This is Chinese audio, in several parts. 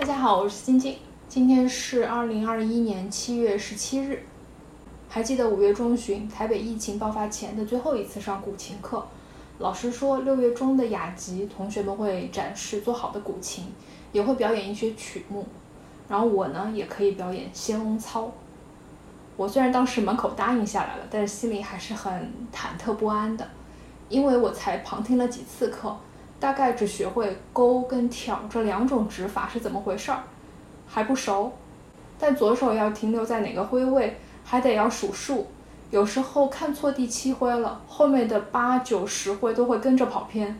大家好，我是晶晶。今天是二零二一年七月十七日。还记得五月中旬台北疫情爆发前的最后一次上古琴课，老师说六月中的雅集同学们会展示做好的古琴，也会表演一些曲目。然后我呢也可以表演仙翁操。我虽然当时满口答应下来了，但是心里还是很忐忑不安的，因为我才旁听了几次课。大概只学会勾跟挑这两种指法是怎么回事儿，还不熟。但左手要停留在哪个挥位，还得要数数。有时候看错第七挥了，后面的八九十挥都会跟着跑偏。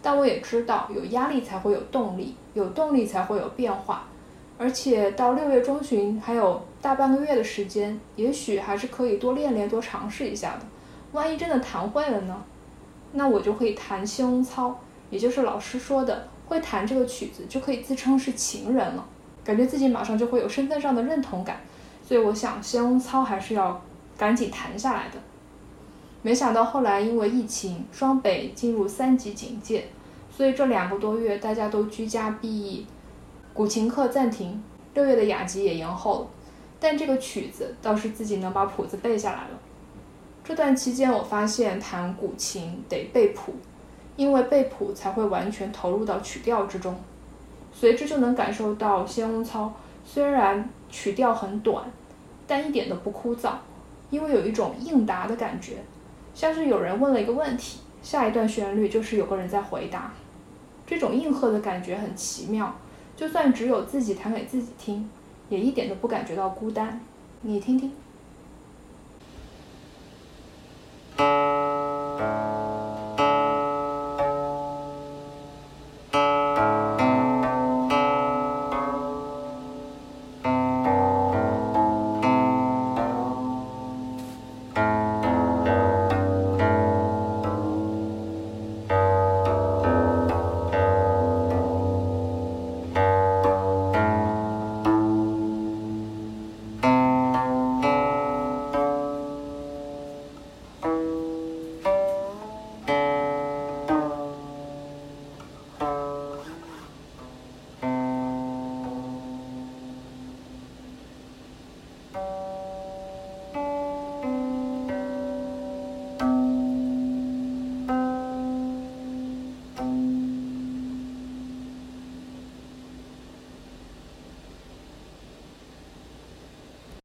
但我也知道，有压力才会有动力，有动力才会有变化。而且到六月中旬还有大半个月的时间，也许还是可以多练练，多尝试一下的。万一真的弹会了呢？那我就可以弹仙翁操，也就是老师说的会弹这个曲子就可以自称是情人了，感觉自己马上就会有身份上的认同感，所以我想仙翁操还是要赶紧弹下来的。没想到后来因为疫情，双北进入三级警戒，所以这两个多月大家都居家避疫，古琴课暂停，六月的雅集也延后了，但这个曲子倒是自己能把谱子背下来了。这段期间，我发现弹古琴得背谱，因为背谱才会完全投入到曲调之中。随之就能感受到仙翁操，虽然曲调很短，但一点都不枯燥，因为有一种应答的感觉，像是有人问了一个问题，下一段旋律就是有个人在回答。这种应和的感觉很奇妙，就算只有自己弹给自己听，也一点都不感觉到孤单。你听听。you